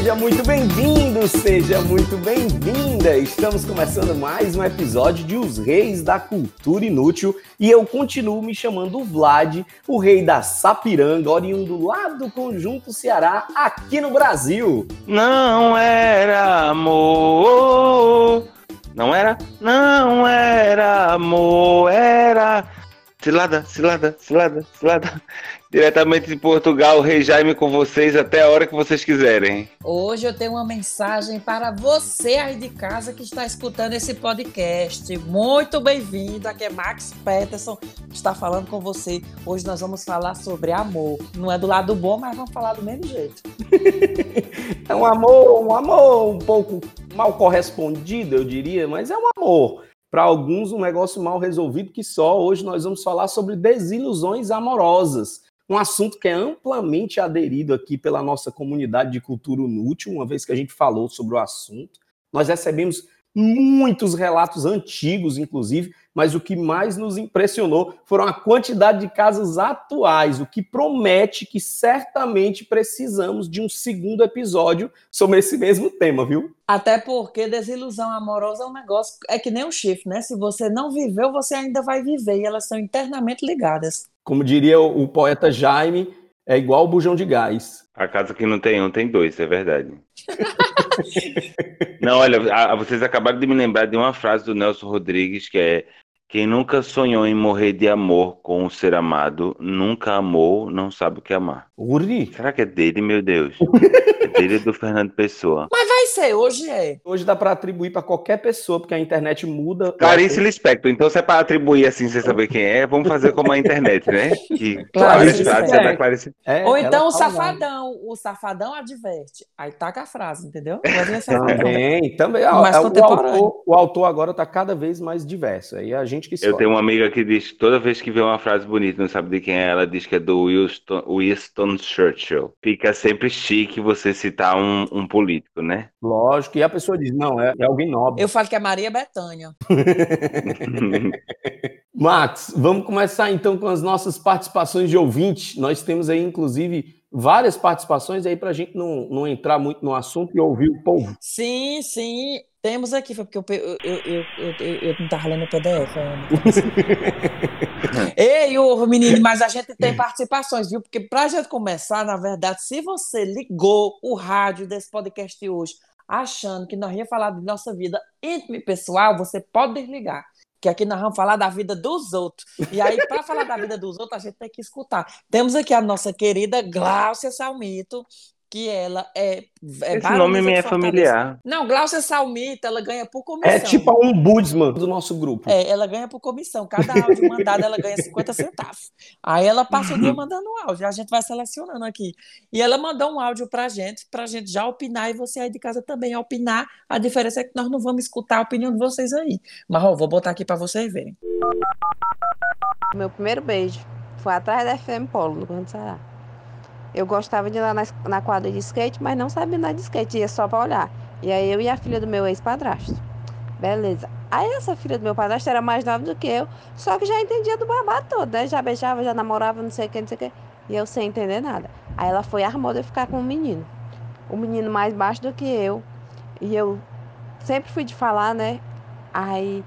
Seja muito bem-vindo, seja muito bem-vinda. Estamos começando mais um episódio de Os Reis da Cultura Inútil e eu continuo me chamando Vlad, o rei da Sapiranga, oriundo lá do Conjunto Ceará, aqui no Brasil. Não era amor. Não era? Não era amor, era. Cilada, cilada, cilada, cilada. Diretamente de Portugal, o Rei Jaime com vocês até a hora que vocês quiserem. Hoje eu tenho uma mensagem para você aí de casa que está escutando esse podcast. Muito bem-vindo. Aqui é Max Peterson, está falando com você. Hoje nós vamos falar sobre amor. Não é do lado bom, mas vamos falar do mesmo jeito. É um amor, um amor um pouco mal correspondido, eu diria, mas é um amor. Para alguns, um negócio mal resolvido que só. Hoje nós vamos falar sobre desilusões amorosas. Um assunto que é amplamente aderido aqui pela nossa comunidade de cultura inútil, uma vez que a gente falou sobre o assunto. Nós recebemos muitos relatos antigos, inclusive, mas o que mais nos impressionou foram a quantidade de casos atuais, o que promete que certamente precisamos de um segundo episódio sobre esse mesmo tema, viu? Até porque desilusão amorosa é um negócio, é que nem um chifre, né? Se você não viveu, você ainda vai viver, e elas são internamente ligadas. Como diria o, o poeta Jaime, é igual o bujão de gás. A casa que não tem um tem dois, é verdade. não, olha, a- vocês acabaram de me lembrar de uma frase do Nelson Rodrigues que é: Quem nunca sonhou em morrer de amor com o ser amado, nunca amou, não sabe o que é amar. Uri, Será que é dele, meu Deus? É dele do Fernando Pessoa? Mas vai ser, hoje é. hoje dá para atribuir para qualquer pessoa, porque a internet muda. Clarice Lispector. Então, se é para atribuir assim, sem saber quem é, vamos fazer como a internet, né? Que Clarice frase é. Clarice. É, Ou então o safadão. O safadão adverte. Aí taca a frase, entendeu? Também, também. ó, Mais é, o, autor, o autor agora está cada vez mais diverso. Aí é a gente que Eu escolhe. tenho uma amiga que diz que toda vez que vê uma frase bonita, não sabe de quem é, ela diz que é do Winston, Winston Churchill. Fica sempre chique você citar um, um político, né? Lógico, e a pessoa diz, não, é, é alguém nobre. Eu falo que é Maria Bethânia. Max, vamos começar então com as nossas participações de ouvinte. Nós temos aí, inclusive, várias participações aí para a gente não, não entrar muito no assunto e ouvir o povo. Sim, sim. Temos aqui, foi porque eu, eu, eu, eu, eu, não estava lendo o PDF. Ei, ô menino, mas a gente tem participações, viu? Porque para a gente começar, na verdade, se você ligou o rádio desse podcast hoje achando que nós ia falar de nossa vida íntima e pessoal, você pode desligar. Que aqui nós vamos falar da vida dos outros. E aí, para falar da vida dos outros, a gente tem que escutar. Temos aqui a nossa querida Gláucia Salmito, que ela é. é Esse nome me é familiar. Não, Gláucia Salmito, ela ganha por comissão. É tipo a ombudsman do nosso grupo. É, ela ganha por comissão. Cada áudio mandado, ela ganha 50 centavos. Aí ela passa o dia mandando um áudio. A gente vai selecionando aqui. E ela mandou um áudio pra gente, pra gente já opinar e você aí de casa também opinar. A diferença é que nós não vamos escutar a opinião de vocês aí. Mas, ó, vou botar aqui pra vocês verem. Meu primeiro beijo foi atrás da FM Polo, no Grande Ceará. Eu gostava de ir lá na, na quadra de skate, mas não sabia andar de skate, ia só pra olhar. E aí eu e a filha do meu ex-padrasto. Beleza. Aí essa filha do meu padrasto era mais nova do que eu, só que já entendia do babado todo, né? Já beijava, já namorava, não sei o que, não sei o que. E eu sem entender nada. Aí ela foi e armou de eu ficar com um menino. O menino mais baixo do que eu. E eu sempre fui de falar, né? Aí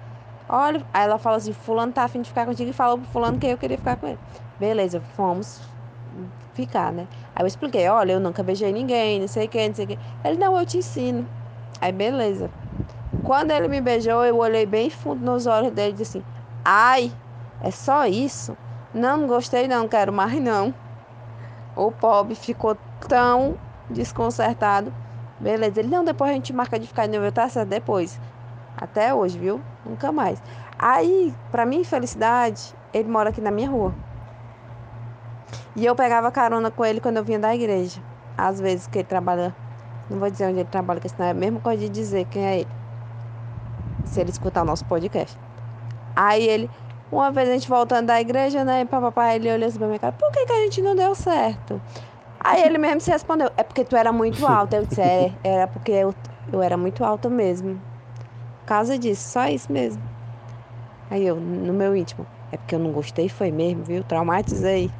Olha, aí ela falou assim: Fulano tá afim de ficar contigo e falou pro Fulano que eu queria ficar com ele. Beleza, fomos ficar, né? Aí eu expliquei: Olha, eu nunca beijei ninguém, não sei o que, não sei o que. Ele: Não, eu te ensino. Aí beleza. Quando ele me beijou, eu olhei bem fundo nos olhos dele e disse assim: Ai, é só isso? Não, não gostei, não, quero mais não. O pobre ficou tão desconcertado. Beleza, ele: Não, depois a gente marca de ficar de novo, tá certo? Depois. Até hoje, viu? Nunca mais. Aí, pra minha infelicidade, ele mora aqui na minha rua. E eu pegava carona com ele quando eu vinha da igreja. Às vezes que ele trabalha. Não vou dizer onde ele trabalha, porque senão é a mesma coisa de dizer quem é ele. se ele escutar o nosso podcast. Aí ele, uma vez a gente voltando da igreja, né, papapá, ele olhou assim pra minha cara, por que, que a gente não deu certo? Aí ele mesmo se respondeu, é porque tu era muito alta. Eu disse, é, era porque eu, eu era muito alta mesmo. Por causa disso, só isso mesmo. Aí eu, no meu íntimo, é porque eu não gostei, foi mesmo, viu? Traumatizei.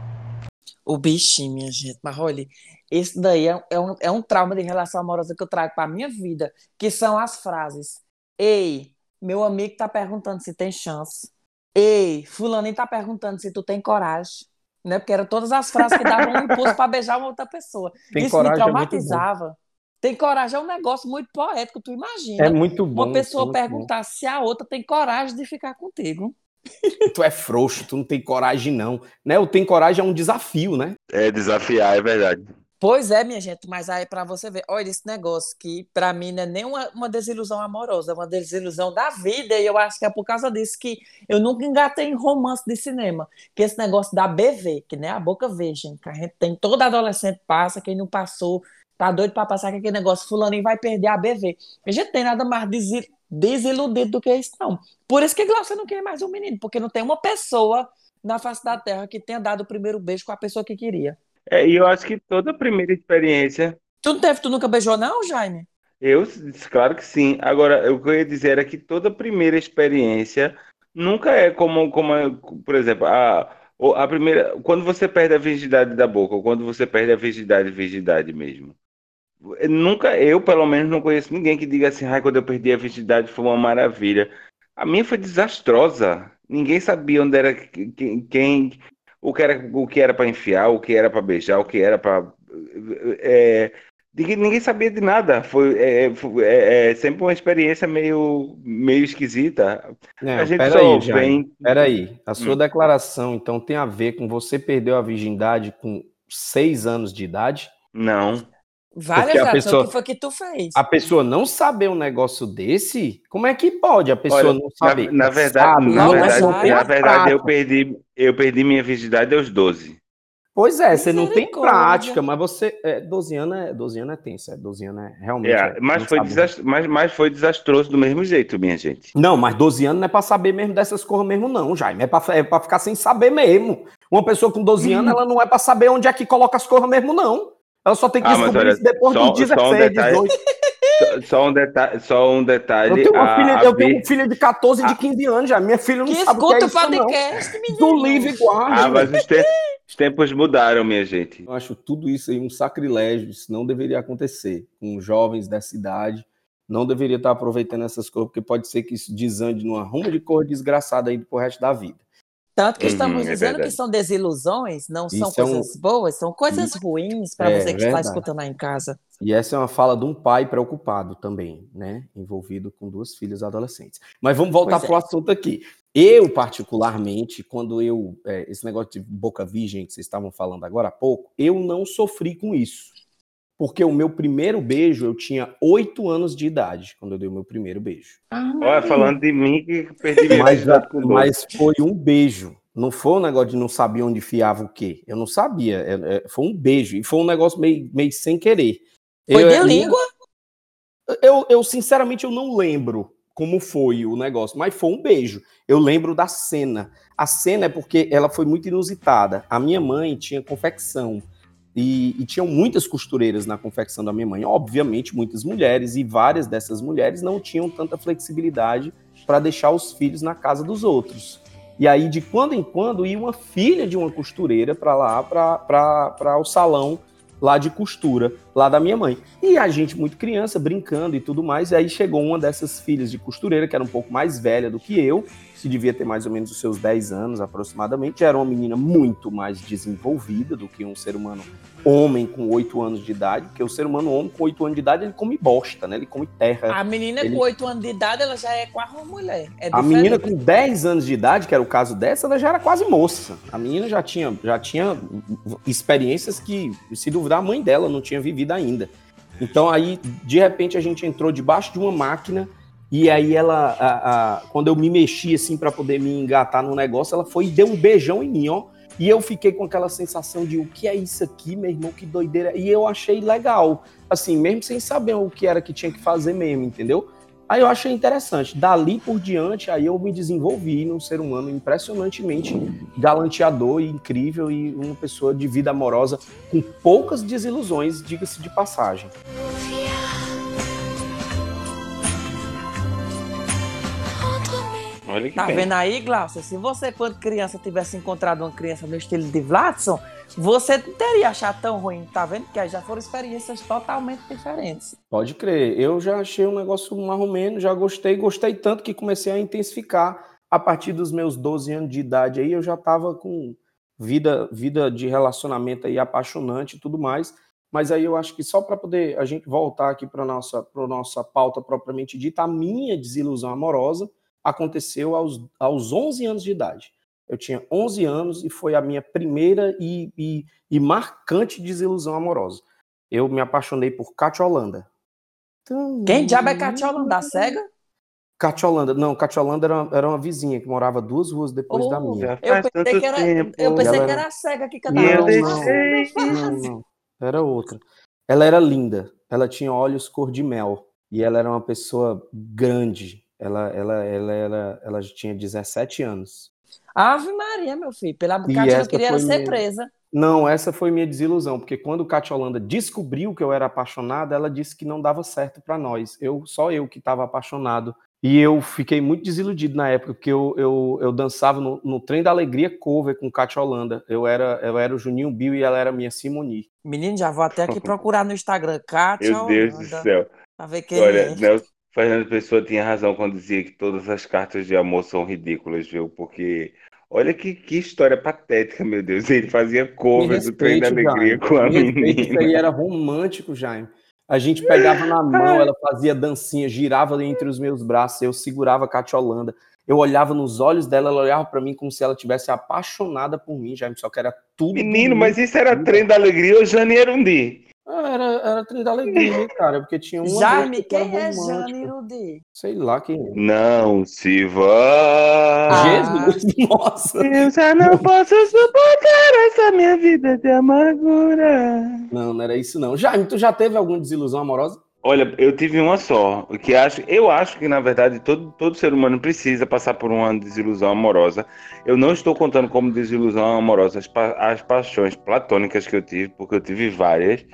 O bichinho, minha gente. Mas olha, esse daí é, é um, é um trauma de relação amorosa que eu trago para minha vida, que são as frases. Ei, meu amigo tá perguntando se tem chance. Ei, fulaninho tá perguntando se tu tem coragem. Né? Porque eram todas as frases que davam um impulso para beijar uma outra pessoa. Tem Isso me é traumatizava. tem coragem é um negócio muito poético, tu imagina. É muito bom. uma pessoa é muito bom. perguntar se a outra tem coragem de ficar contigo. Tu é frouxo, tu não tem coragem, não. Né? O tem coragem é um desafio, né? É desafiar, é verdade. Pois é, minha gente, mas aí para você ver, olha esse negócio que para mim não é nem uma, uma desilusão amorosa, é uma desilusão da vida, e eu acho que é por causa disso que eu nunca engatei em romance de cinema, que esse negócio da BV, que nem a boca virgem, que a gente tem, toda adolescente passa, quem não passou, tá doido para passar com aquele negócio, fulaninho vai perder a BV. A gente tem nada mais desi- desiludido do que isso, não. Por isso que Glaucia não quer mais um menino, porque não tem uma pessoa na face da terra que tenha dado o primeiro beijo com a pessoa que queria. É, e eu acho que toda primeira experiência, Tu não teve, tu nunca beijou, não, Jaime? eu, claro que sim. Agora, o que eu ia dizer era que toda primeira experiência nunca é como, como por exemplo, a, a primeira, quando você perde a virgindade da boca, ou quando você perde a virgindade, virgindade mesmo. Nunca, eu pelo menos não conheço ninguém que diga assim, ai, quando eu perdi a virgindade foi uma maravilha. A minha foi desastrosa. Ninguém sabia onde era quem, quem o que era o que era para enfiar, o que era para beijar, o que era para ninguém, ninguém sabia de nada. Foi, é, foi- é- é sempre uma experiência meio meio esquisita. Não, A gente só Jaime. vem. Peraí. A sua Hum. declaração, então, tem a ver com você perdeu a virgindade com seis anos de idade? Não. Várias a pessoa- que foi que tu fez? A pessoa não saber um negócio desse? Como é que pode a pessoa Olha, não na, saber? na verdade, Sabe, na verdade, na verdade eu perdi eu perdi minha virgindade aos 12. Pois é, você não tem prática, mas você. É, 12 anos é, 12 anos é tenso, é, 12 anos é realmente. É, é, mas, foi desast... mas, mas foi desastroso do mesmo jeito, minha gente. Não, mas 12 anos não é pra saber mesmo dessas coisas mesmo, não, Jaime. É pra, é pra ficar sem saber mesmo. Uma pessoa com 12 Hum. anos, ela não é pra saber onde é que coloca as coisas mesmo, não. Ela só tem que Ah, descobrir olha, isso depois só- dos 16, só um detalhe. 18. Só, só um detalhe, só um Eu detalhe. tenho uma a- filha, a eu tenho uma filha de 14 e de 15 anos já. Minha filha não Que sabe o que é escuta o isso, não. podcast, menino. Do livre guarda. Ah, mas os, te- os tempos mudaram, minha gente. Eu acho tudo isso aí um sacrilégio, isso não deveria acontecer com jovens dessa idade. Não deveria estar aproveitando essas coisas, porque pode ser que isso desande numa ruma de cor desgraçada aí pro resto da vida. Tanto que Uhum, estamos é dizendo que são desilusões, não são Isso é coisas boas, são coisas ruins para É, você que está escutando aí em casa. E essa é uma fala de um pai preocupado também, né? Envolvido com duas filhas adolescentes. Mas vamos voltar é. para o assunto aqui. Eu, particularmente, quando eu. é, esse negócio de boca virgem que vocês estavam falando agora há pouco, eu não sofri com isso. Porque o meu primeiro beijo, eu tinha oito anos de idade, quando eu dei o meu primeiro beijo. Olha, falando de mim que perdi minha Mas, virgindade com 12. mas foi um beijo. Não foi um negócio de não saber onde fiava o quê. Eu não sabia. É- é, foi um beijo. E foi um negócio meio, meio sem querer. Foi Eu- de língua? Eu, eu, sinceramente, eu não lembro como foi o negócio, mas foi um beijo. Eu lembro da cena. A cena é porque ela foi muito inusitada. A minha mãe tinha confecção e, e tinham muitas costureiras na confecção da minha mãe. Obviamente, muitas mulheres e várias dessas mulheres não tinham tanta flexibilidade para deixar os filhos na casa dos outros. E aí, de quando em quando, ia uma filha de uma costureira para lá, para o salão lá de costura, lá da minha mãe. E a gente, muito criança, brincando e tudo mais, e aí chegou uma dessas filhas de costureira, que era um pouco mais velha do que eu, que devia ter mais ou menos os seus 10 anos aproximadamente, era uma menina muito mais desenvolvida do que um ser humano homem com 8 anos de idade, porque o ser humano homem com 8 anos de idade, ele come bosta, né? Ele come terra. A menina Ele- com 8 anos de idade, ela já é quase uma mulher. É A menina com 10 anos de idade, que era o caso dessa, ela já era quase moça. A menina já tinha, já tinha experiências que, se duvidar, a mãe dela não tinha vivido ainda. Então aí, de repente, a gente entrou debaixo de uma máquina e aí ela, a- a- quando eu me mexi assim para poder me engatar no negócio, ela foi e deu um beijão em mim, ó. E eu fiquei com aquela sensação de o que é isso aqui, meu irmão, que doideira. E eu achei legal, assim, mesmo sem saber o que era que tinha que fazer mesmo, entendeu? Aí eu achei interessante. Dali por diante, aí eu me desenvolvi num ser humano impressionantemente galanteador e incrível e uma pessoa de vida amorosa com poucas desilusões, diga-se de passagem. Olha que Tá bem. vendo aí, Glaucia? Se você, quando criança, tivesse encontrado uma criança no estilo de Vladson, você não teria achado tão ruim, tá vendo? Que aí já foram experiências totalmente diferentes. Pode crer. Eu já achei um negócio menos, já gostei, gostei tanto que comecei a intensificar. A partir dos meus 12 anos de idade aí, eu já tava com vida, vida de relacionamento aí apaixonante e tudo mais. Mas aí eu acho que só para poder a gente voltar aqui para nossa para nossa pauta propriamente dita, a minha desilusão amorosa aconteceu aos, aos 11 anos de idade. Eu tinha 11 anos e foi a minha primeira e, e, e marcante desilusão amorosa. Eu me apaixonei por Cátia Holanda. Quem diabo é Catiola da cega? Cátia Holanda, não, Cátia Holanda era, era uma vizinha que morava duas ruas depois da Oh, minha. Já Eu pensei que era, tempo. eu pensei Ela que era- a cega que cantava. eu Não. Não, não, era outra. Ela era linda, ela tinha olhos cor de mel e ela era uma pessoa grande. Ela, ela, ela, ela, ela tinha 17 anos. Ave Maria, meu filho. Pela Cátia não queria ser minha- presa. Não, essa foi minha desilusão, porque quando Cátia Holanda descobriu que eu era apaixonado, ela disse que não dava certo para nós. Eu só eu que estava apaixonado. E eu fiquei muito desiludido na época, porque eu, eu, eu dançava no, no Trem da Alegria cover com Cátia Holanda. Eu era, eu era o Juninho Bill e ela era a minha Simoni. Menino, já vou até aqui procurar no Instagram. Cátia Meu Deus do Holanda, céu. Pra ver quem Olha, é. Nelson Fernando Pessoa tinha razão quando dizia que todas as cartas de amor são ridículas, viu? Porque olha que, que história patética, meu Deus. Ele fazia cover do Trem da respeite, Alegria Jaime. com a Me respeite, Isso aí menina. era romântico, Jaime. A gente pegava na mão, ela fazia dancinha, girava entre os meus braços, eu segurava a Cátia Holanda. Eu olhava nos olhos dela, ela olhava pra mim como se ela tivesse apaixonada por mim, Jaime, só que era tudo. Menino, mas isso era Trem da Alegria ou Jane Erundi? Ah, Era, era trem da alegria, cara, porque tinha uma Jaime, que quem é. Jane Irudi? Sei lá quem é. Não se vá. Ah. Jesus, nossa. Eu já não posso suportar essa minha vida de amargura. Não, não era isso não. Jaime, tu já teve alguma desilusão amorosa? Olha, eu tive uma só, o que acho, eu acho que na verdade todo, todo ser humano precisa passar por uma desilusão amorosa. Eu não estou contando como desilusão amorosa as, pa- as paixões platônicas que eu tive, porque eu tive várias.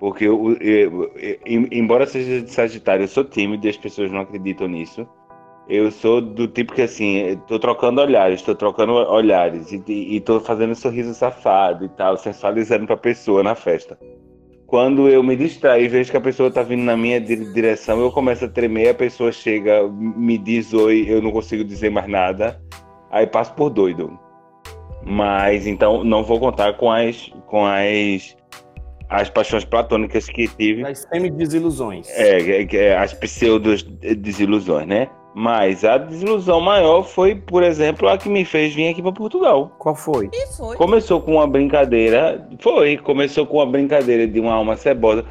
Porque eu, eu- eu- em- embora seja de Sagitário, eu sou tímido e as pessoas não acreditam nisso. Eu sou do tipo que assim, estou trocando olhares, estou trocando olhares e, e, e tô fazendo sorriso safado e tal, sensualizando pra pessoa na festa. Quando eu me distraio e vejo que a pessoa tá vindo na minha di- direção, eu começo a tremer, a pessoa chega, me diz oi, eu não consigo dizer mais nada, aí passo por doido. Mas então não vou contar com as com as as paixões platônicas que tive. Das semi-desilusões. É, é, é, as pseudos desilusões, né? Mas a desilusão maior foi, por exemplo, a que me fez vir aqui para Portugal. Qual foi? E foi. Começou com uma brincadeira, foi, começou com uma brincadeira de uma alma cebosa.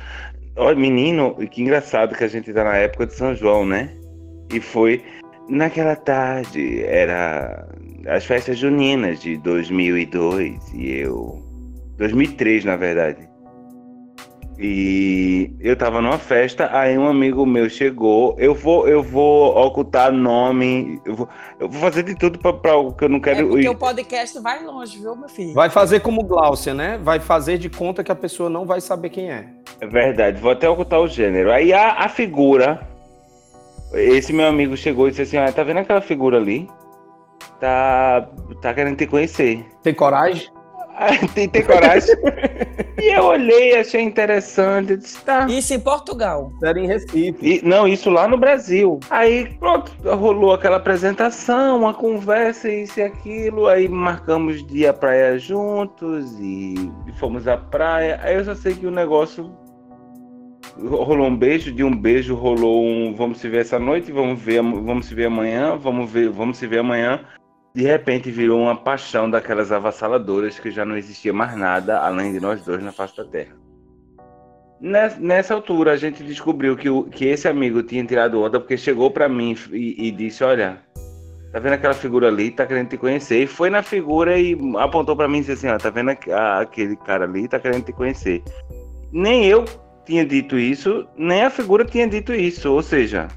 Olha, menino, que engraçado que a gente tá na época de São João, né? E foi naquela tarde, era as festas juninas de 2002 e eu 2003, na verdade. E eu tava numa festa, aí um amigo meu chegou. Eu vou, eu vou ocultar nome, eu vou, eu vou fazer de tudo para o que eu não É quero. porque o podcast vai longe, viu, meu filho? Vai fazer como Gláucia, né? Vai fazer de conta que a pessoa não vai saber quem é. É verdade, vou até ocultar o gênero. Aí a, a figura, esse meu amigo chegou e disse assim: ah, tá vendo aquela figura ali? Tá, tá querendo te conhecer. Tem coragem? Tem, tem coragem? e eu olhei, achei interessante. Disse, tá. Isso em Portugal. Era em Recife. E- não, isso lá no Brasil. Aí, pronto, rolou aquela apresentação, uma conversa, isso e aquilo. Aí marcamos de ir à praia juntos e fomos à praia. Aí eu só sei que o negócio rolou um beijo, de um beijo rolou um vamos se ver essa noite, vamos ver, am- vamos se ver amanhã, vamos ver, vamos se ver amanhã. De repente virou uma paixão daquelas avassaladoras que já não existia mais nada além de nós dois na face da terra. Nes- Nessa altura a gente descobriu que, o- que esse amigo tinha tirado onda porque chegou pra mim e, e disse: Olha, tá vendo aquela figura ali? Tá querendo te conhecer. E foi na figura e apontou pra mim e disse assim: Ó, tá vendo aquele cara ali? Tá querendo te conhecer. Nem eu tinha dito isso, nem a figura tinha dito isso. Ou seja,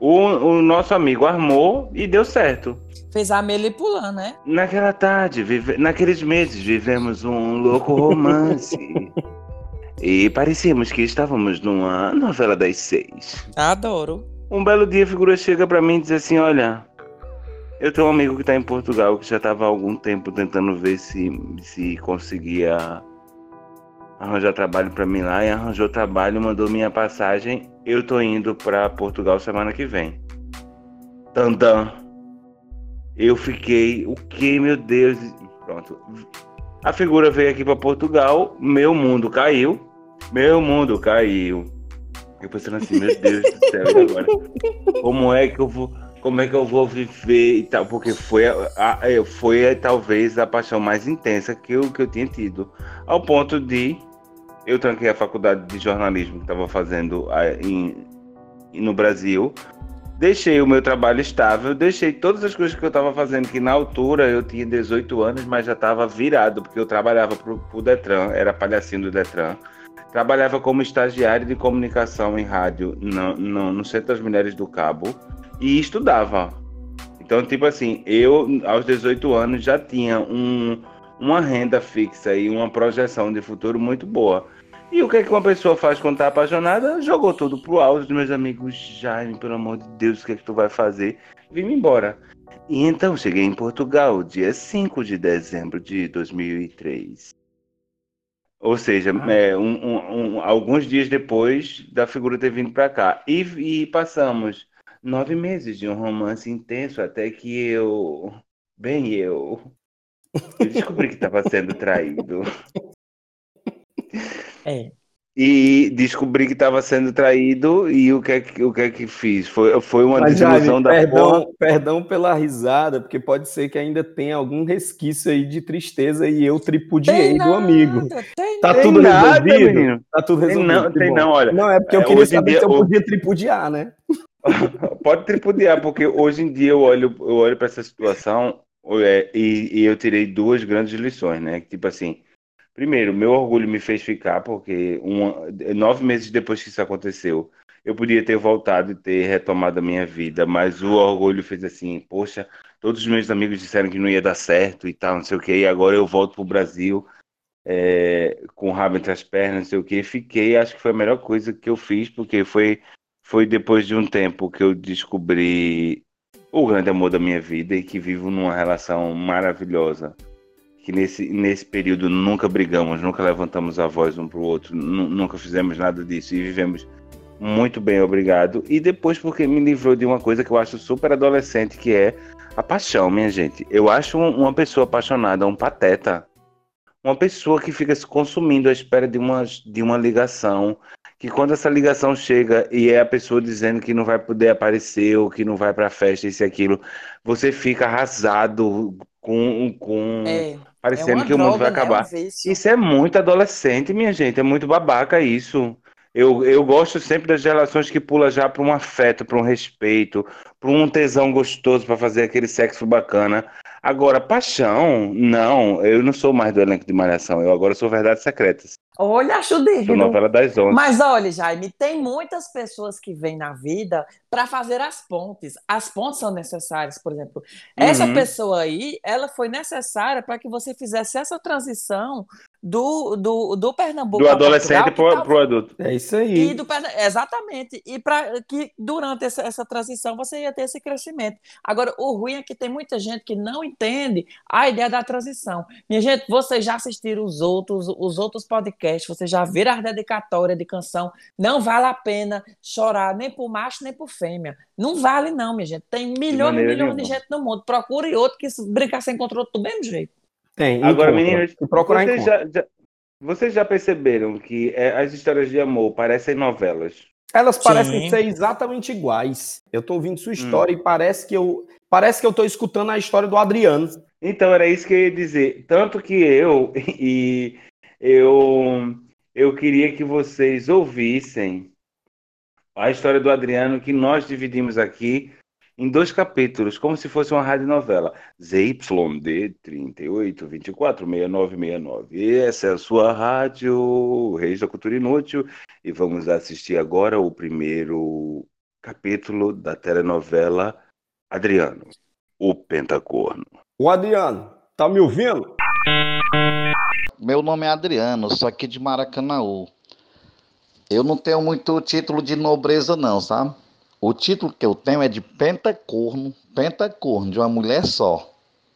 o, o nosso amigo armou e deu certo. Fez a Amelie pulando, né? Naquela tarde, vive... naqueles meses, vivemos um louco romance. e parecíamos que estávamos numa novela das seis. Adoro. Um belo dia a figura chega pra mim e diz assim: Olha, eu tenho um amigo que tá em Portugal que já estava há algum tempo tentando ver se, se conseguia arranjar trabalho pra mim lá e arranjou trabalho, mandou minha passagem. Eu tô indo pra Portugal semana que vem. Tandan. Eu fiquei, o que, meu Deus? Pronto. A figura veio aqui pra Portugal, meu mundo caiu. Meu mundo caiu. Eu pensando assim, meu Deus do céu, e agora? Como é que eu vou, como é que eu vou viver e tal? Porque foi, a, a- é, foi é, talvez a paixão mais intensa que eu, que eu tinha tido. Ao ponto de eu tranquei a faculdade de jornalismo que estava fazendo ah, em, no Brasil. Deixei o meu trabalho estável, deixei todas as coisas que eu estava fazendo, que na altura eu tinha 18 anos, mas já estava virado, porque eu trabalhava para o Detran, era palhacinho do Detran. Trabalhava como estagiário de comunicação em rádio no, no, no Centro das Mulheres do Cabo e estudava. Então, tipo assim, eu aos 18 anos já tinha um, uma renda fixa e uma projeção de futuro muito boa. E o que, é que uma pessoa faz quando tá apaixonada? Jogou tudo pro alto dos meus amigos. Jaime, pelo amor de Deus, o que é que tu vai fazer? Vim embora. E então cheguei em Portugal, dia 5 de dezembro de 2003. Ou seja, é, um- um- um- alguns dias depois da figura ter vindo para cá. E, e passamos nove meses de um romance intenso até que eu. Bem, eu. Eu descobri que estava sendo traído. É. E descobri que estava sendo traído e o que é que, o que, é que fiz? Foi, foi uma Mas, desilusão da porra. perdão, perdão pela risada, porque pode ser que ainda tenha algum resquício aí de tristeza e eu tripudiei Tem do nada, amigo. tem Tá Tem tudo nada, resolvido? menino. Tá tudo Tem resolvido. não, que tem bom. não, olha. Não, é porque eu é, queria hoje em saber dia, se eu o- podia tripudiar, né? Pode tripudiar, porque hoje em dia eu olho, eu olho para essa situação é, e, e eu tirei duas grandes lições, né? Tipo assim, primeiro, meu orgulho me fez ficar, porque nove meses depois que isso aconteceu, eu podia ter voltado e ter retomado a minha vida, mas o orgulho fez assim, poxa, todos os meus amigos disseram que não ia dar certo e tal, não sei o que, e agora eu volto pro Brasil é, com o rabo entre as pernas, não sei o que, fiquei, acho que foi a melhor coisa que eu fiz, porque foi foi depois de um tempo que eu descobri o grande amor da minha vida e que vivo numa relação maravilhosa. Que nesse, nesse período nunca brigamos, nunca levantamos a voz um para o outro, nu- nunca fizemos nada disso e vivemos muito bem, obrigado. E depois porque me livrou de uma coisa que eu acho super adolescente, que é a paixão, minha gente. Eu acho um- uma pessoa apaixonada um pateta. Uma pessoa que fica se consumindo à espera de uma, de uma ligação, que quando essa ligação chega e é a pessoa dizendo que não vai poder aparecer ou que não vai pra festa, isso e aquilo, você fica arrasado com, com é parecendo uma que o mundo vai droga, né? É um acabar. Isso é muito adolescente, minha gente, é muito babaca isso. Eu, eu gosto sempre das relações que pula já para um afeto, para um respeito, para um tesão gostoso, para fazer aquele sexo bacana. Agora, paixão, não, eu não sou mais do elenco de Malhação, eu agora sou Verdades Secretas, Olha, acho digno. novela das onze. Mas olha, Jaime, tem muitas pessoas que vêm na vida para fazer as pontes. As pontes são necessárias, por exemplo. Essa Uhum. pessoa aí, ela foi necessária para que você fizesse essa transição do, do, do Pernambuco Do adolescente pro, tava- pro adulto. É isso E aí. do Perna- Exatamente. E para que durante essa, essa transição você ia ter esse crescimento. Agora, o ruim é que tem muita gente que não entende a ideia da transição. Minha gente, vocês já assistiram os outros, os outros podcasts, vocês já viram as dedicatórias de canção. Não vale a pena chorar nem por macho nem por fêmea. Não vale, não, minha gente. Tem milhões e milhões de gente no mundo. Procure outro que se brincar sem controle do mesmo jeito. Tem. Agora, meninas, procurar, vocês já, já- vocês já perceberam que é, as histórias de amor parecem novelas? Elas parecem Sim. ser exatamente iguais. Eu tô ouvindo Hum. sua história e parece que eu parece que eu tô escutando a história do Adriano. Então, era isso que eu ia dizer. Tanto que eu e eu eu queria que vocês ouvissem a história do Adriano que nós dividimos aqui em dois capítulos, como se fosse uma radionovela. ZYD 38 24 69 69. E essa é a sua rádio, Reis da Cultura Inútil, e vamos assistir agora o primeiro capítulo da telenovela Adriano, o Pentacorno. O Adriano, tá me ouvindo? Meu nome é Adriano, sou aqui de Maracanaú. Eu não tenho muito título de nobreza, não, sabe? O título que eu tenho é de pentacorno, pentacorno, de uma mulher só.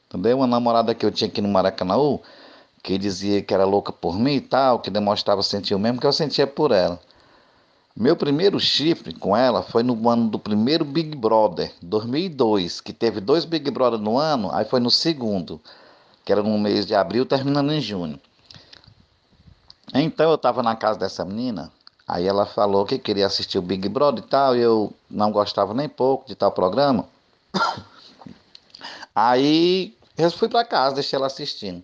Entendeu? Uma namorada que eu tinha aqui no Maracanaú, que dizia que era louca por mim e tal, que demonstrava sentir o mesmo que eu sentia por ela. Meu primeiro chifre com ela foi no ano do primeiro Big Brother, 2002, que teve dois Big Brother no ano, aí foi no segundo, que era no mês de abril, terminando em junho. Então eu estava na casa dessa menina, aí ela falou que queria assistir o Big Brother e tal, e eu não gostava nem pouco de tal programa. Aí eu fui para casa, deixei ela assistindo.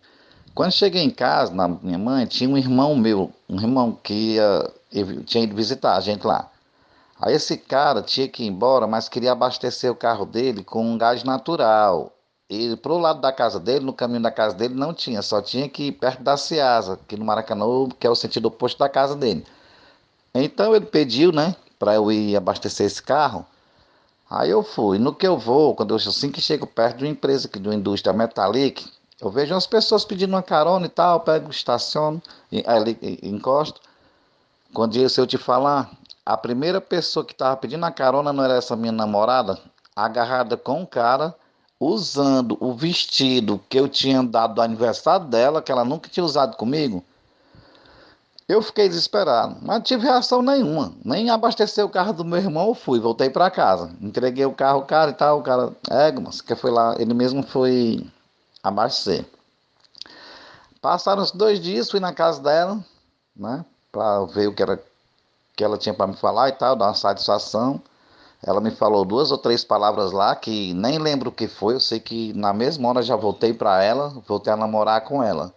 Quando cheguei em casa, na minha mãe, tinha um irmão meu, um irmão que ia, tinha ido visitar a gente lá. Aí esse cara tinha que ir embora, mas queria abastecer o carro dele com um gás natural. E pro lado da casa dele, no caminho da casa dele, não tinha, só tinha que ir perto da Ciasa, aqui no Maracanã, que é o sentido oposto da casa dele. Então ele pediu, né, para eu ir abastecer esse carro. Aí eu fui. No que eu vou, quando eu assim que chego perto de uma empresa aqui, de uma indústria metálica, eu vejo umas pessoas pedindo uma carona e tal, pego, estaciono, ali encosto. Quando se eu te falar, a primeira pessoa que estava pedindo a carona não era essa minha namorada, agarrada com um cara, usando o vestido que eu tinha dado do aniversário dela, que ela nunca tinha usado comigo. Eu fiquei desesperado, mas não tive reação nenhuma. Nem abastecer o carro do meu irmão, eu fui, voltei para casa. Entreguei o carro, o cara e tal, o cara, é, mas que foi lá, ele mesmo foi abastecer. Passaram os dois dias, fui na casa dela, né, para ver o que, era, que ela tinha para me falar e tal, dar uma satisfação. Ela me falou duas ou três palavras lá que nem lembro o que foi. Eu sei que na mesma hora já voltei para ela, voltei a namorar com ela.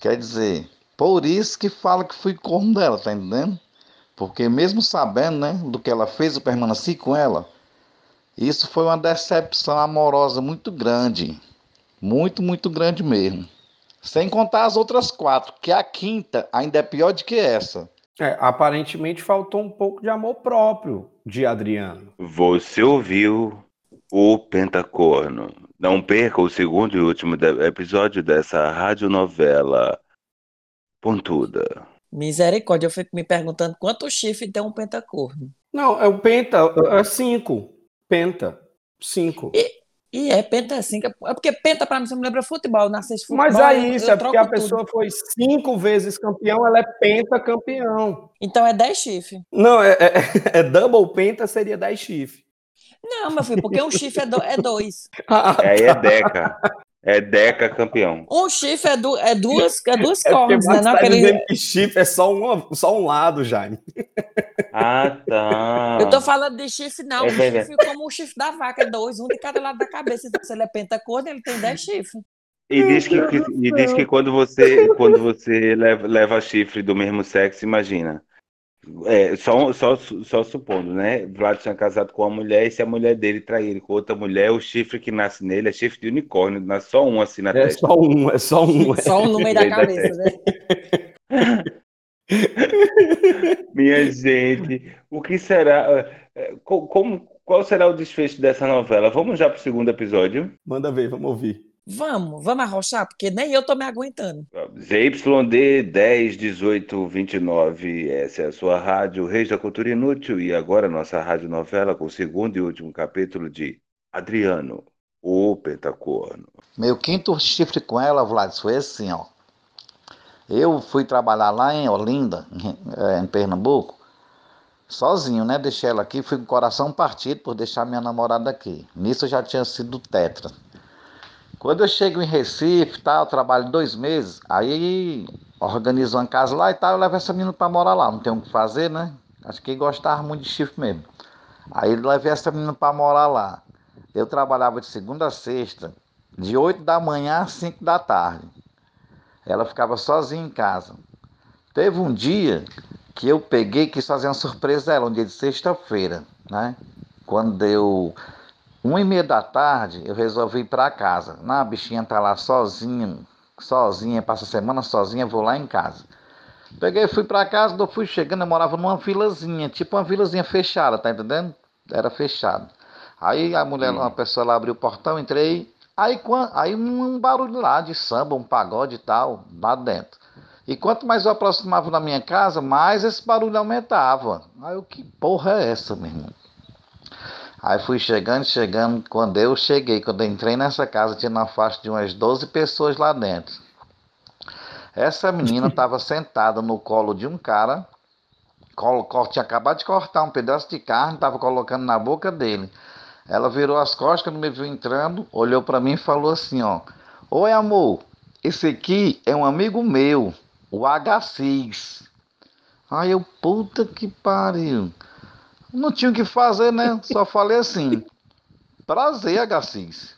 Quer dizer, por isso que fala que fui corno dela, tá entendendo? Porque mesmo sabendo, né, do que ela fez, eu permaneci com ela. Isso foi uma decepção amorosa muito grande. Muito, muito grande mesmo. Sem contar as outras quatro, que a quinta ainda é pior do que essa. É, aparentemente faltou um pouco de amor próprio de Adriano. Você ouviu o Pentacorno. Não perca o segundo e último episódio dessa radionovela pontuda. Misericórdia, eu fico me perguntando quanto chifre tem um pentacorno. Não, é o penta, é cinco. Penta, cinco. E, e é penta é cinco. É porque penta para mim você me lembra futebol, nasce futebol. Mas é isso, é porque a pessoa tudo. foi cinco vezes campeão, ela é penta campeão. Então é dez chifres. Não, é, é, é double penta seria dez chifres. Não, meu filho, porque um chifre é, do, é dois. Ah, tá. Aí é deca. É Deca campeão. Um chifre é, du é duas, é duas é cordas, né? Não, tá aquele... que chifre é só, uma, só um lado, Jaime. Ah, tá. Eu tô falando de chifre, não. É, chifre como o chifre da vaca, é dois, um de cada lado da cabeça. Então, se ele é pentacor, ele tem dez chifres. E diz que, e diz que quando você, quando você leva, leva chifre do mesmo sexo, imagina. É, só, só, só supondo, né? Vlad tinha casado com uma mulher e se a mulher dele trair ele com outra mulher, o chifre que nasce nele é chifre de unicórnio, nasce só um assim na é testa. É só um, é só um. Só um no meio da cabeça, né? Minha gente, o que será? É, como, qual será o desfecho dessa novela? Vamos já para o segundo episódio? Manda ver, vamos ouvir. Vamos, vamos arrochar, porque nem eu tô me aguentando. ZYD 10, 18, 29, essa é a sua rádio Reis da Cultura Inútil e agora nossa rádio novela com o segundo e último capítulo de Adriano, o Pentacorno. Meu quinto chifre com ela, Vlad, foi assim, ó. Eu fui trabalhar lá em Olinda, em Pernambuco, sozinho, né? Deixei ela aqui, fui com o coração partido por deixar minha namorada aqui. Nisso eu já tinha sido tetra. Quando eu chego em Recife, tal, trabalho dois meses, aí organizo uma casa lá e tal, eu levo essa menina para morar lá, não tem o que fazer, né? Acho que gostava muito de chifre mesmo. Aí eu levei essa menina para morar lá. Eu trabalhava de segunda a sexta, de 8 da manhã às 5 da tarde. Ela ficava sozinha em casa. Teve um dia que eu peguei quis fazer uma surpresa dela, um dia de sexta-feira, né? Quando deu uma e meia da tarde, eu resolvi ir para casa. Na bichinha tá lá sozinha, sozinha, passa a semana sozinha, vou lá em casa. Peguei, fui para casa, eu fui chegando, eu morava numa vilazinha, tipo uma vilazinha fechada, tá entendendo? era fechado. Aí a mulher, uma pessoa lá abriu o portão, entrei. Aí, aí um barulho lá de samba, um pagode e tal, lá dentro. E quanto mais eu aproximava da minha casa, mais esse barulho aumentava. Aí eu, que porra é essa, meu irmão? Aí fui chegando, chegando. Quando eu cheguei, quando eu entrei nessa casa, tinha na faixa de umas 12 pessoas lá dentro. Essa menina estava sentada no colo de um cara, colo- tinha acabado de cortar um pedaço de carne, estava colocando na boca dele. Ela virou as costas quando me viu entrando, olhou para mim e falou assim, ó: "Oi, amor, esse aqui é um amigo meu, o H6". Aí eu, puta que pariu. Não tinha o que fazer, né? Só falei assim: "Prazer, H6".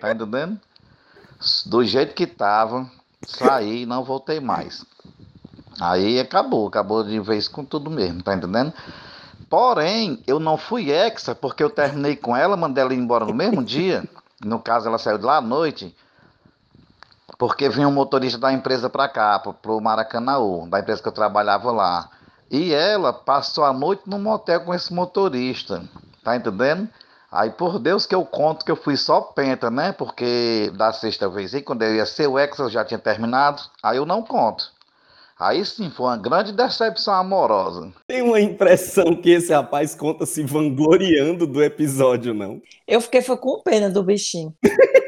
Tá entendendo? Do jeito que tava, saí e não voltei mais. Aí acabou, acabou de vez com tudo mesmo, tá entendendo? Porém, eu não fui exa porque eu terminei com ela, mandei ela embora no mesmo dia. No caso, ela saiu de lá à noite, porque vinha um motorista da empresa pra cá, pro, pro da empresa que eu trabalhava lá. E ela passou a noite no motel com esse motorista, tá entendendo? Aí, por Deus que eu conto que eu fui só penta, né? Porque da sexta vez aí, quando eu ia ser o ex, eu já tinha terminado. Aí eu não conto. Aí sim, foi uma grande decepção amorosa. Tem uma impressão que esse rapaz conta se vangloriando do episódio, não? Eu fiquei foi com pena do bichinho.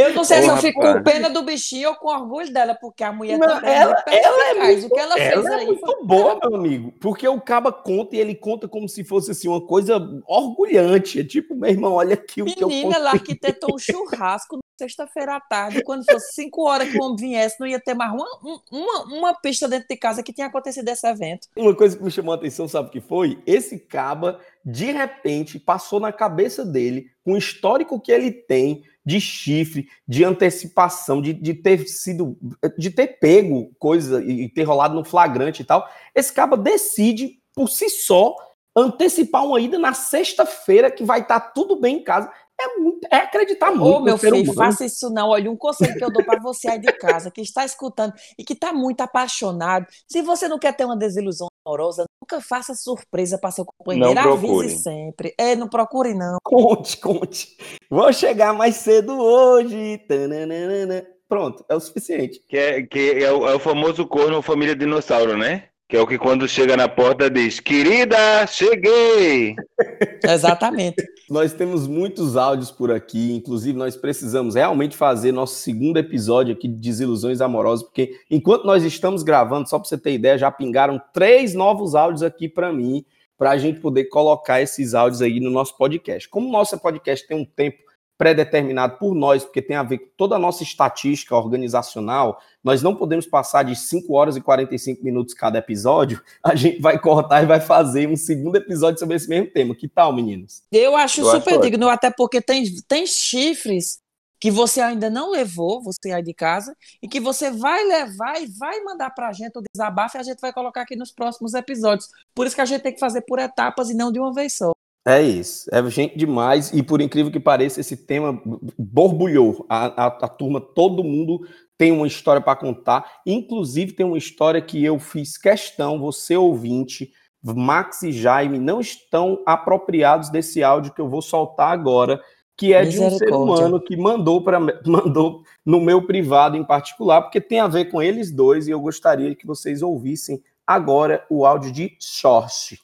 Eu não sei Ô, se eu fico com pena do bichinho ou com orgulho dela, porque a mulher Não, também ela- é muito ela é perspicaz. O que ela fez Ela é aí muito boa, meu amigo. Porque o Caba conta e ele conta como se fosse assim, uma coisa orgulhante. É tipo, meu irmão, olha aqui o que eu Menina, ela arquitetou um churrasco na sexta-feira à tarde. Quando fosse cinco horas que o homem viesse, não ia ter mais uma, um- uma, uma pista dentro de casa que tinha acontecido esse evento. Uma coisa que me chamou a atenção, sabe o que foi? Esse Caba, de repente, passou na cabeça dele, com o histórico que ele tem de chifre, de antecipação, de, de ter sido, de ter pego coisa e ter rolado no flagrante e tal. Esse Caba decide, por si só, antecipar uma ida na sexta-feira, que vai estar tudo bem em casa. É, muito, é acreditar muito Ô, meu filho, humano. faça isso não. Olha, um conselho que eu dou para você aí de casa, que está escutando e que está muito apaixonado. Se você não quer ter uma desilusão amorosa, nunca faça surpresa para seu companheiro. Não procure. Avise sempre. É, não procure não. Conte, conte. Vou chegar mais cedo hoje. Tananana. Pronto, é o suficiente. Que é, que é, o, é o famoso corno família dinossauro, né? Que é o que quando chega na porta diz: Querida, cheguei! Exatamente. Nós temos muitos áudios por aqui, inclusive nós precisamos realmente fazer nosso segundo episódio aqui de Desilusões Amorosas, porque enquanto nós estamos gravando, só para você ter ideia, já pingaram três novos áudios aqui para mim, para a gente poder colocar esses áudios aí no nosso podcast. Como o nosso podcast tem um tempo pré-determinado por nós, porque tem a ver com toda a nossa estatística organizacional, nós não podemos passar de 5 horas e 45 minutos cada episódio, a gente vai cortar e vai fazer um segundo episódio sobre esse mesmo tema. Que tal, meninos? Eu acho Eu acho super ótimo. digno, até porque tem, tem chifres que você ainda não levou, você aí de casa, e que você vai levar e vai mandar pra gente o desabafo e a gente vai colocar aqui nos próximos episódios. Por isso que a gente tem que fazer por etapas e não de uma vez só. É isso, é gente demais e por incrível que pareça, esse tema borbulhou. A, a, a turma, todo mundo tem uma história para contar. Inclusive, tem uma história que eu fiz questão, você ouvinte, Max e Jaime, não estão apropriados desse áudio que eu vou soltar agora, que é de um ser humano que mandou para mandou no meu privado em particular, porque tem a ver com eles dois e eu gostaria que vocês ouvissem agora o áudio de Sorte.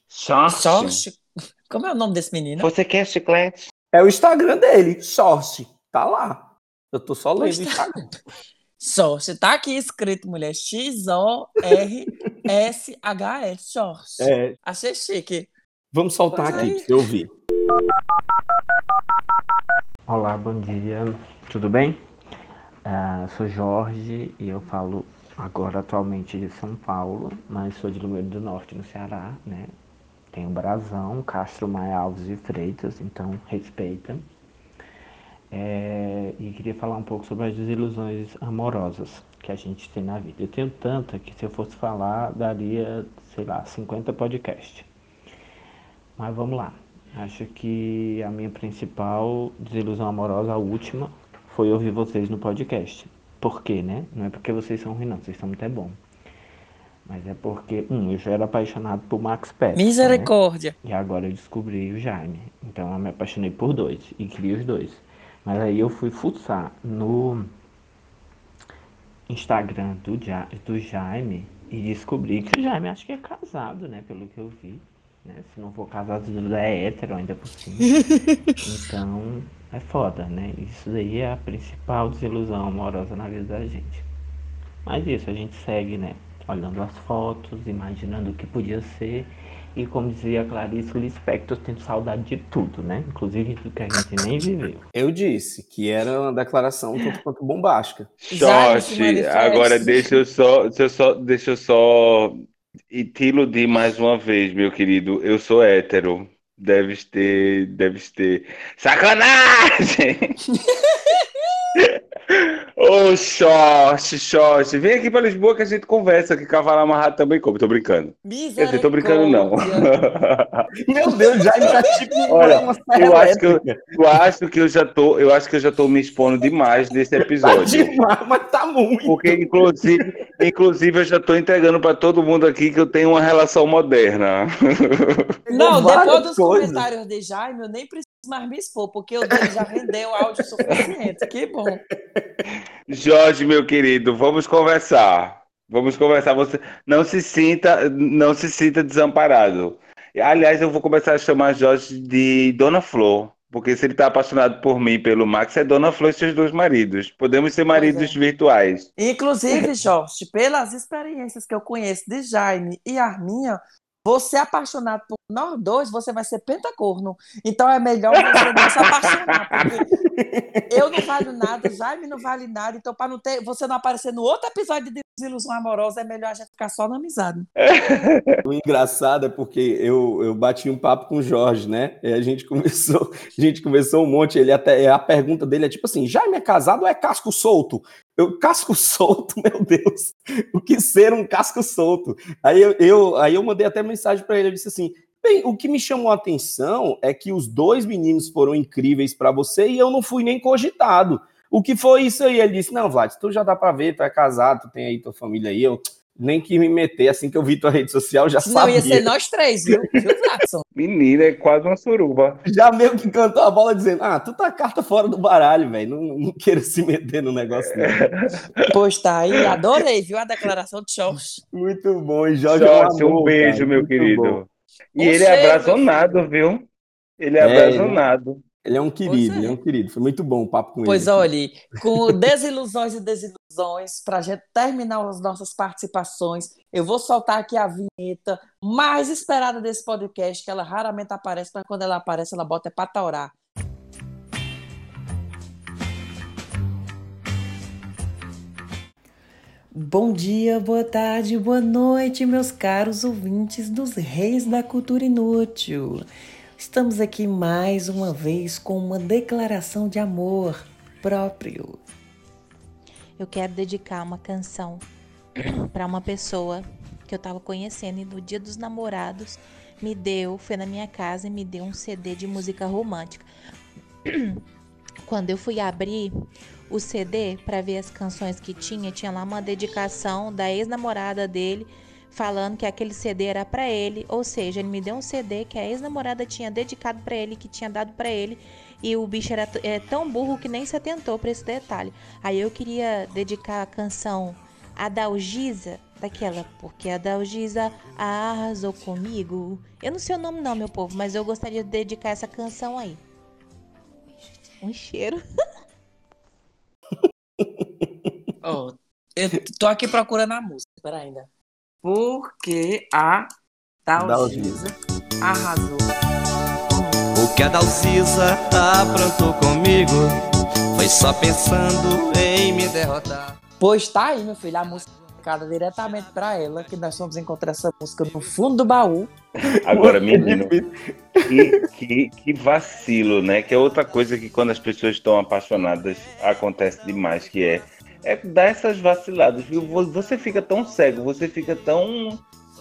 Sorte? Como é o nome desse menino? Você quer chiclete? É o Instagram dele, Sorte. Tá lá. Eu tô só lendo o tá. Instagram. Sorte. Tá aqui escrito, mulher. X-O-R-S-H-S. Sorte. É, Achei chique. vamos soltar Pois aqui aí. pra você ouvir. Olá, bom dia, tudo bem? Ah, sou Jorge e eu falo agora atualmente de São Paulo, mas sou de Lumeiro do Norte, no Ceará, né? Tenho Brasão, Castro Maia Alves e Freitas, então respeita. É, e queria falar um pouco sobre as desilusões amorosas que a gente tem na vida. Eu tenho tanta que se eu fosse falar, daria, sei lá, 50 podcasts. Mas vamos lá. Acho que a minha principal desilusão amorosa, a última, foi ouvir vocês no podcast. Por quê, né? Não é porque vocês são ruins, não. Vocês são muito é bom. Mas é porque, um, eu já era apaixonado por Max. Né? Misericórdia. E agora eu descobri o Jaime. Então eu me apaixonei por dois e queria os dois. Mas aí eu fui fuçar no Instagram do, ja do Jaime e descobri que o Jaime acho que é casado, né? Pelo que eu vi. Né? Se não for casado, é hétero ainda por cima. então é foda, né? Isso daí é a principal desilusão amorosa na vida da gente. Mas isso, a gente segue, né? Olhando as fotos, imaginando o que podia ser e como dizia a Clarice Lispector, tendo saudade de tudo, né? Inclusive do que a gente nem viveu. Eu disse que era uma declaração tanto quanto bombástica. Jorge, agora deixa eu só, deixa eu só, deixa eu só te iludir mais uma vez, meu querido. Eu sou hétero. Deves ter, deves ter. Sacanagem! Ô, oh, short, short. Vem aqui pra Lisboa que a gente conversa, que cavalo amarrado também come. Tô brincando. Eu sei, tô brincando, não. Meu Deus, já tá tipo Olha, eu acho, que eu, eu acho que eu já tô, eu acho que eu já tô me expondo demais nesse episódio. Tá demais, mas tá muito. Porque, inclusive, inclusive, eu já tô entregando pra todo mundo aqui que eu tenho uma relação moderna. Não, depois dos coisas. comentários de Jaime, eu nem preciso mais me expor, porque o dele já rendeu áudio suficiente. Que bom. Jorge, meu querido, vamos conversar. Vamos conversar. Você não se sinta, não se sinta desamparado. Aliás, eu vou começar a chamar Jorge de Dona Flor, porque se ele está apaixonado por mim, pelo Max, é Dona Flor e seus dois maridos. Podemos ser maridos é. virtuais. Inclusive, Jorge, pelas experiências que eu conheço de Jaime e Arminha, você apaixonado por nós dois, você vai ser pentacorno. Então é melhor você não se apaixonar, porque eu não valho nada, Jaime não vale nada. Então, para não ter, você não aparecer no outro episódio de desilusão amorosa, é melhor a gente ficar só na amizade. O engraçado é porque eu, eu bati um papo com o Jorge, né? E a gente começou, a gente começou um monte. Ele até a pergunta dele é tipo assim: Jaime é casado ou é casco solto? Eu, casco solto, meu Deus, o que ser um casco solto? Aí eu, eu aí eu mandei até mensagem para ele, eu disse assim, bem, o que me chamou a atenção é que os dois meninos foram incríveis para você e eu não fui nem cogitado. O que foi isso aí? Ele disse, não, Vlad, tu já dá para ver, tu é casado, tu tem aí tua família aí, eu, nem que me meter. Assim que eu vi tua rede social, já Não, sabia. Não, ia ser nós três, viu? Jackson? Menina, é quase uma suruba. Já meio que cantou a bola dizendo: Ah, tu tá carta fora do baralho, velho. Não, não queira se meter no negócio, não. Pois tá aí, adorei, viu? A declaração de Jorge. Muito bom, e Jorge. Jorge é um, amor, um beijo, cara, meu querido. Bom. E ele é abrazonado, viu? Ele é, é abrazonado. Ele é um querido, é. ele é um querido. Foi muito bom o papo com pois ele. Pois olhe, com desilusões e desilusões, para a gente terminar as nossas participações, eu vou soltar aqui a vinheta mais esperada desse podcast, que ela raramente aparece, mas quando ela aparece, ela bota é para taurar. Bom dia, boa tarde, boa noite, meus caros ouvintes dos Reis da Cultura Inútil. Estamos aqui mais uma vez com uma declaração de amor próprio. Eu quero dedicar uma canção para uma pessoa que eu estava conhecendo e no dia dos namorados me deu, foi na minha casa e me deu um CD de música romântica. Quando eu fui abrir o CD para ver as canções que tinha, tinha lá uma dedicação da ex-namorada dele falando que aquele CD era para ele, ou seja, ele me deu um CD que a ex-namorada tinha dedicado para ele, que tinha dado para ele, e o bicho era é, tão burro que nem se atentou para esse detalhe. Aí eu queria dedicar a canção Adalgisa, daquela, porque a Dalgisa arrasou comigo. Eu não sei o nome não, meu povo, mas eu gostaria de dedicar essa canção aí. Um cheiro. oh, eu tô aqui procurando a música, pera ainda. Porque a Dalgisa arrasou. O que a Dalcisa aprontou comigo foi só pensando em me derrotar. Pois tá aí, meu filho, a música dedicada diretamente para ela, que nós fomos encontrar essa música no fundo do baú. Agora, menino, que, que, que, vacilo, né? Que é outra coisa que quando as pessoas estão apaixonadas acontece demais, que é é dar essas vaciladas, viu? Você fica tão cego, você fica tão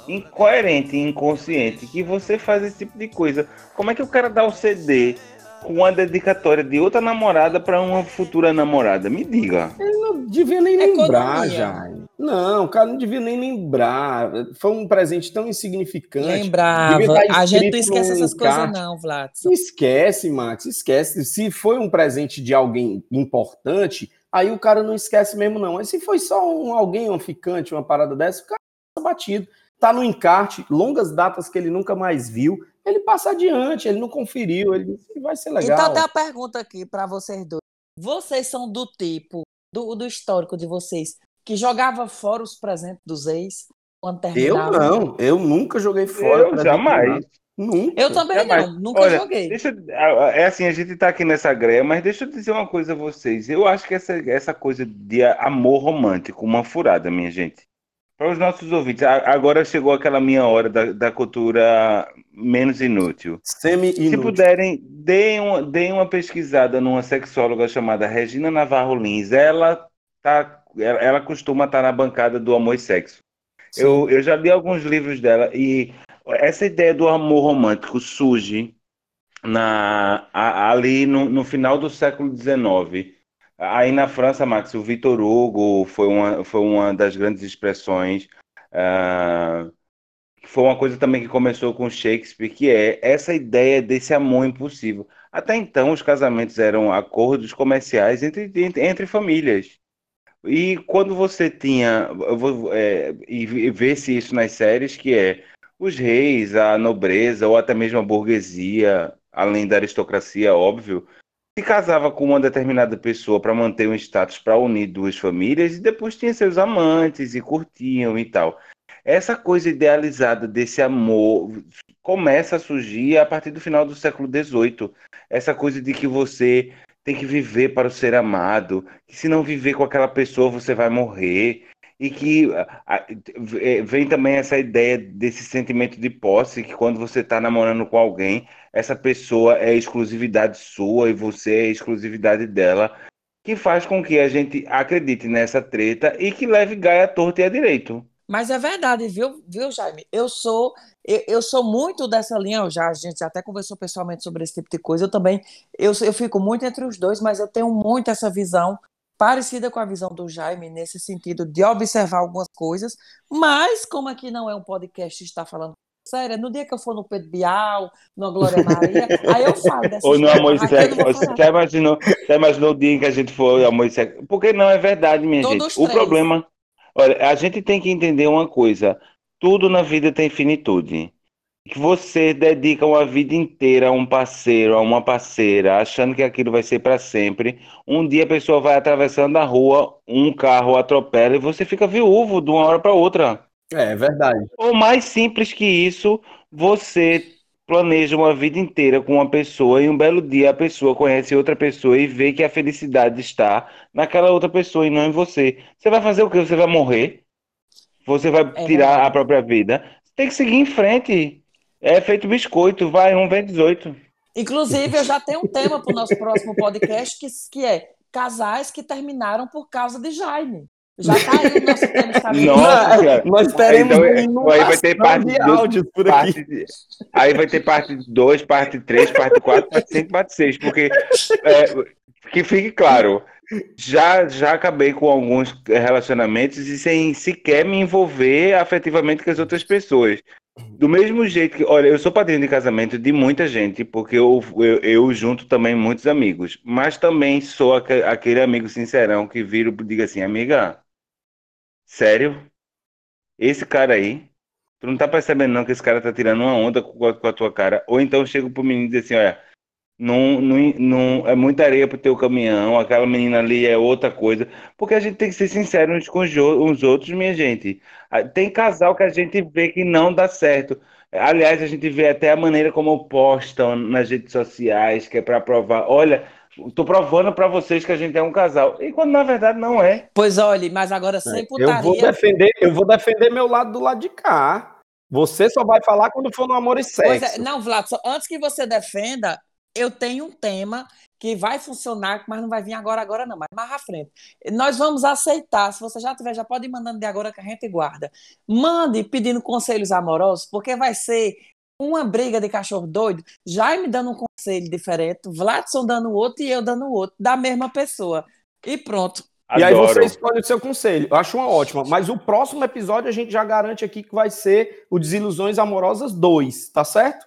incoerente e inconsciente que você faz esse tipo de coisa. Como é que o cara dá o CD com uma dedicatória de outra namorada para uma futura namorada? Me diga. Ele não devia nem é lembrar, já. Não, o cara não devia nem lembrar. Foi um presente tão insignificante. Lembrava. Estar A gente não esquece essas coisas, não, Vlad. Esquece, Max, esquece. Se foi um presente de alguém importante, aí o cara não esquece mesmo, não. Mas se foi só um alguém, um ficante, uma parada dessa, o cara passa batido. Tá no encarte, longas datas que ele nunca mais viu, ele passa adiante, ele não conferiu, ele disse, vai ser legal. Então tem uma pergunta aqui para vocês dois. Vocês são do tipo, do, do histórico de vocês, que jogava fora os presentes dos ex quando eu não, eu nunca joguei fora. Eu jamais. Nunca. Eu também Jamais. não, nunca Olha, joguei. Deixa, é assim, a gente tá aqui nessa greia, mas deixa eu dizer uma coisa a vocês. Eu acho que essa, essa coisa de amor romântico, uma furada, minha gente. Para os nossos ouvintes, agora chegou aquela minha hora da, da cultura menos inútil. Se Semi-inútil. puderem, deem uma, deem uma pesquisada numa sexóloga chamada Regina Navarro Lins. Ela, tá, ela, ela costuma estar na bancada do amor e sexo. Eu, eu já li alguns livros dela e essa ideia do amor romântico surge na, a- ali no, no final do século XIX. Aí na França, Max, o Victor Hugo foi uma, foi uma das grandes expressões. ah, foi uma coisa também que começou com Shakespeare, que é essa ideia desse amor impossível. Até então, os casamentos eram acordos comerciais entre, entre, entre famílias. E quando você tinha, eu vou, é, e e vê-se isso nas séries, que é os reis, a nobreza ou até mesmo a burguesia, além da aristocracia, óbvio, se casava com uma determinada pessoa para manter um status para unir duas famílias e depois tinha seus amantes e curtiam e tal. Essa coisa idealizada desse amor começa a surgir a partir do final do século XVIII. Essa coisa de que você tem que viver para o ser amado, que se não viver com aquela pessoa você vai morrer. E que a- a- é, vem também essa ideia desse sentimento de posse, que quando você está namorando com alguém, essa pessoa é exclusividade sua e você é exclusividade dela, que faz com que a gente acredite nessa treta e que leve Gaia à torta e à direito. Mas é verdade, viu, viu, Jaime? Eu sou, eu, eu sou muito dessa linha, já, a gente até conversou pessoalmente sobre esse tipo de coisa. Eu também, eu, eu fico muito entre os dois, mas eu tenho muito essa visão parecida com a visão do Jaime nesse sentido de observar algumas coisas. Mas como aqui não é um podcast está falando sério, no dia que eu for no Pedro Bial, no Glória Maria, aí eu falo dessas Ou no amor e. Já imaginou, já imaginou o dia em que a gente for amor e? Porque não é verdade, minha Todos gente. O três. problema. Olha, a gente tem que entender uma coisa: tudo na vida tem finitude. Que você dedica uma vida inteira a um parceiro, a uma parceira, achando que aquilo vai ser para sempre. Um dia a pessoa vai atravessando a rua, um carro atropela e você fica viúvo de uma hora para outra. É verdade. Ou mais simples que isso, você planeja uma vida inteira com uma pessoa e um belo dia a pessoa conhece outra pessoa e vê que a felicidade está naquela outra pessoa e não em você. Você vai fazer o quê? Você vai morrer? Você vai É tirar verdade. a própria vida? Tem que seguir em frente. É feito biscoito, vai, um vem 18. Inclusive, eu já tenho um tema para o nosso próximo podcast, que, que é casais que terminaram por causa de Jaime. Já tá aí o nosso tema estabelecido. Nossa, senhora. Nós teremos Então, uma aí vai ter parte de do- áudios por aqui. parte- aí vai ter parte 2, parte 3, parte 4, parte 5, parte 6, porque é, que fique claro, já, já acabei com alguns relacionamentos e sem sequer me envolver afetivamente com as outras pessoas. Do mesmo jeito que, olha, eu sou padrinho de casamento de muita gente, porque eu, eu, eu junto também muitos amigos, mas também sou aque- aquele amigo sincerão que vira e diga assim, amiga, sério? Esse cara aí, tu não tá percebendo não que esse cara tá tirando uma onda com a, com a tua cara? Ou então chego pro menino e diz assim, olha, não, não, não, é muita areia pro teu caminhão, aquela menina ali é outra coisa, porque a gente tem que ser sincero uns com os outros, minha gente. Ah, Tem casal que a gente vê que não dá certo. Aliás, a gente vê até a maneira como postam nas redes sociais, que é para provar, olha, tô provando para vocês que a gente é um casal. E quando na verdade não é. Pois olhe, mas agora sem Eu vou putaria. defender, eu vou defender meu lado do lado de cá. Você só vai falar quando for no amor e Pois sexo. é, não, Vlad, só- antes que você defenda, eu tenho um tema que vai funcionar, mas não vai vir agora, agora não, mas mais à frente. Nós vamos aceitar, se você já tiver, já pode ir mandando de agora que a gente guarda. Mande pedindo conselhos amorosos, porque vai ser uma briga de cachorro doido, Jaime dando um conselho diferente, Vladson dando outro e eu dando outro, da mesma pessoa. E pronto. E aí Adoro. você escolhe o seu conselho. Eu acho uma ótima. Mas o próximo episódio a gente já garante aqui que vai ser o Desilusões Amorosas 2, tá certo?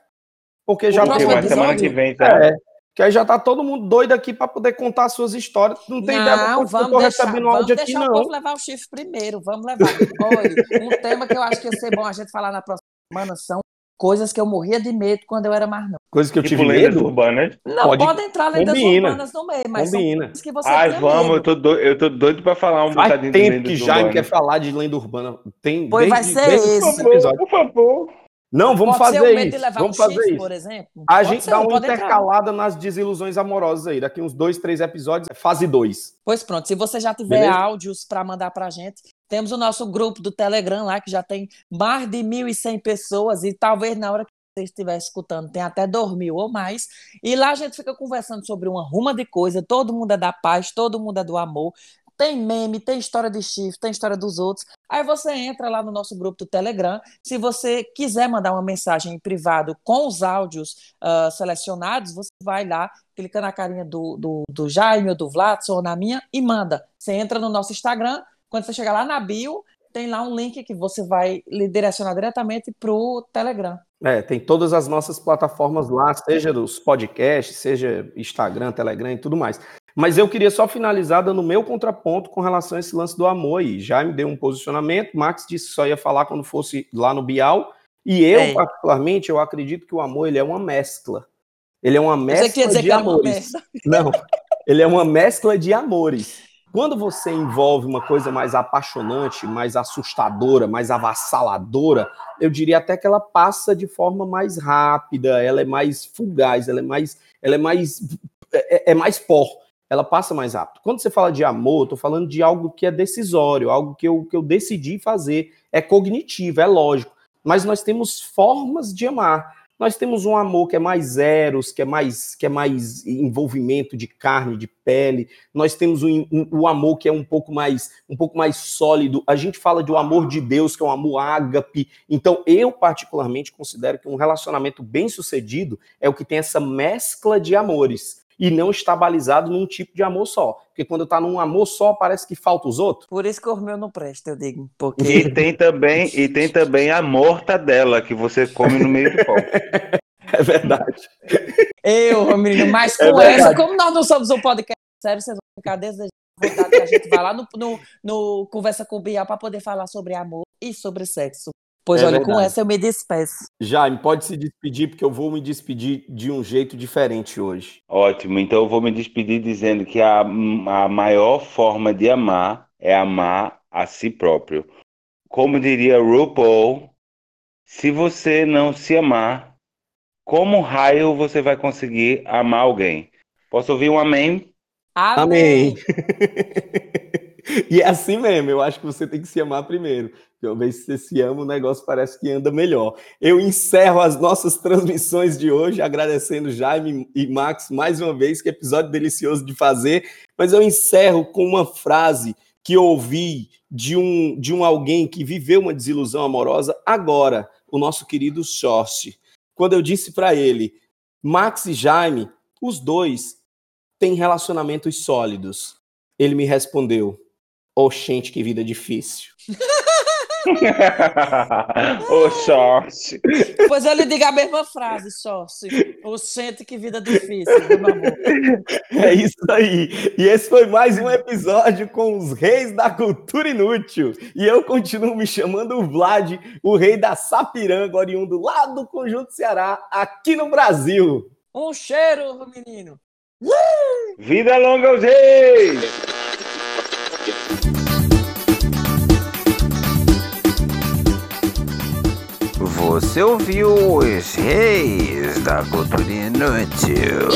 Porque já Porque vai semana episódio? que vem, tá? É. Que aí já tá todo mundo doido aqui pra poder contar suas histórias. Não tem ideia do Não, eu vamos tô deixar, recebendo vamos áudio aqui, deixar o não. povo levar o chifre primeiro. Vamos levar. Olha, um tema que eu acho que ia ser bom a gente falar na próxima semana são coisas que eu morria de medo quando eu era mais nova. Coisa que eu Tipo tive medo. urbanas. Não, Pode- pode, entrar lendas combina. urbanas no meio, mas Combina. são coisas que você Ai, vamos, eu medo. tô, doido, eu tô doido pra falar um Faz bocadinho de tempo lendas que Jaime quer falar de lenda urbana. Tem Pois vai desde- ser desde o esse. primeiro episódio. Por favor. Não, vamos pode fazer isso. levar Vamos um fazer chifre, isso. por exemplo. A Pode gente ser, dá uma pode entrar. intercalada nas desilusões amorosas aí. Daqui uns dois, três episódios, é fase 2. Pois pronto, se você já tiver Beleza? áudios para mandar para a gente, temos o nosso grupo do Telegram lá, que já tem mais de 1.100 pessoas, e talvez na hora que você estiver escutando tem até 2.000 ou mais. E lá a gente fica conversando sobre uma ruma de coisa, todo mundo é da paz, todo mundo é do amor. Tem meme, tem história de chifre, tem história dos outros. Aí você entra lá no nosso grupo do Telegram. Se você quiser mandar uma mensagem em privado com os áudios ah, selecionados, você vai lá, clica na carinha do, do, do Jaime ou do Vladson ou na minha e manda. Você entra no nosso Instagram, quando você chegar lá na bio, tem lá um link que você vai lhe direcionar diretamente para o Telegram. É, tem todas as nossas plataformas lá, seja dos podcasts, seja Instagram, Telegram e tudo mais. Mas eu queria só finalizar dando o meu contraponto com relação a esse lance do amor aí. Já me deu um posicionamento, Max disse que só ia falar quando fosse lá no Bial. E eu, É. particularmente, eu acredito que o amor ele é uma mescla. Ele é uma Você mescla quer dizer de é amores. Não, ele é uma mescla de amores. Quando você envolve uma coisa mais apaixonante, mais assustadora, mais avassaladora, eu diria até que ela passa de forma mais rápida, ela é mais fugaz, ela é mais, ela é mais, é, é mais pó, ela passa mais rápido. Quando você fala de amor, tô falando de algo que é decisório, algo que eu, que eu decidi fazer, é cognitivo, é lógico. Mas nós temos formas de amar. Nós temos um amor que é mais eros, que é mais, que é mais envolvimento de carne, de pele. Nós temos o um, um, um amor que é um pouco mais, um pouco mais sólido. A gente fala de um amor de Deus, que é um amor ágape. Então, eu particularmente considero que um relacionamento bem-sucedido é o que tem essa mescla de amores e não está balizado num tipo de amor só. Porque quando tá num amor só, parece que falta os outros. Por isso que o meu não presta, eu digo. Porque E tem também, e tem também a mortadela que você come no meio do pão. É verdade. eu, menino, mas É com verdade. essa, como nós não somos um podcast sério, vocês vão ficar desejando vontade que a gente vá lá no, no, no Conversa com o Bial para poder falar sobre amor e sobre sexo. Pois É olha, com verdade. essa eu me despeço. Jaime, pode se despedir, porque eu vou me despedir de um jeito diferente hoje. Ótimo, então eu vou me despedir dizendo que a, a maior forma de amar é amar a si próprio. Como diria RuPaul, se você não se amar, como raio você vai conseguir amar alguém? Posso ouvir um amém? Amém. e é assim mesmo, eu acho que você tem que se amar primeiro. Porque uma vez que você se ama, o negócio parece que anda melhor. Eu encerro as nossas transmissões de hoje, agradecendo Jaime e Max mais uma vez, que episódio delicioso de fazer. Mas eu encerro com uma frase que ouvi de um, de um alguém que viveu uma desilusão amorosa agora, o nosso querido Shorty. Quando eu disse para ele, Max e Jaime, os dois têm relacionamentos sólidos. Ele me respondeu: Oxente, que vida difícil. Ô, sorte. Pois eu lhe digo a mesma frase, Sócio. O sente que vida difícil, meu amor. É isso aí. E esse foi mais um episódio com os reis da cultura inútil. E eu continuo me chamando o Vlad, o rei da Sapiranga, oriundo lá do Conjunto Ceará, aqui no Brasil. Um cheiro, menino. Vida longa aos reis! Você ouviu os reis da cultura inútil.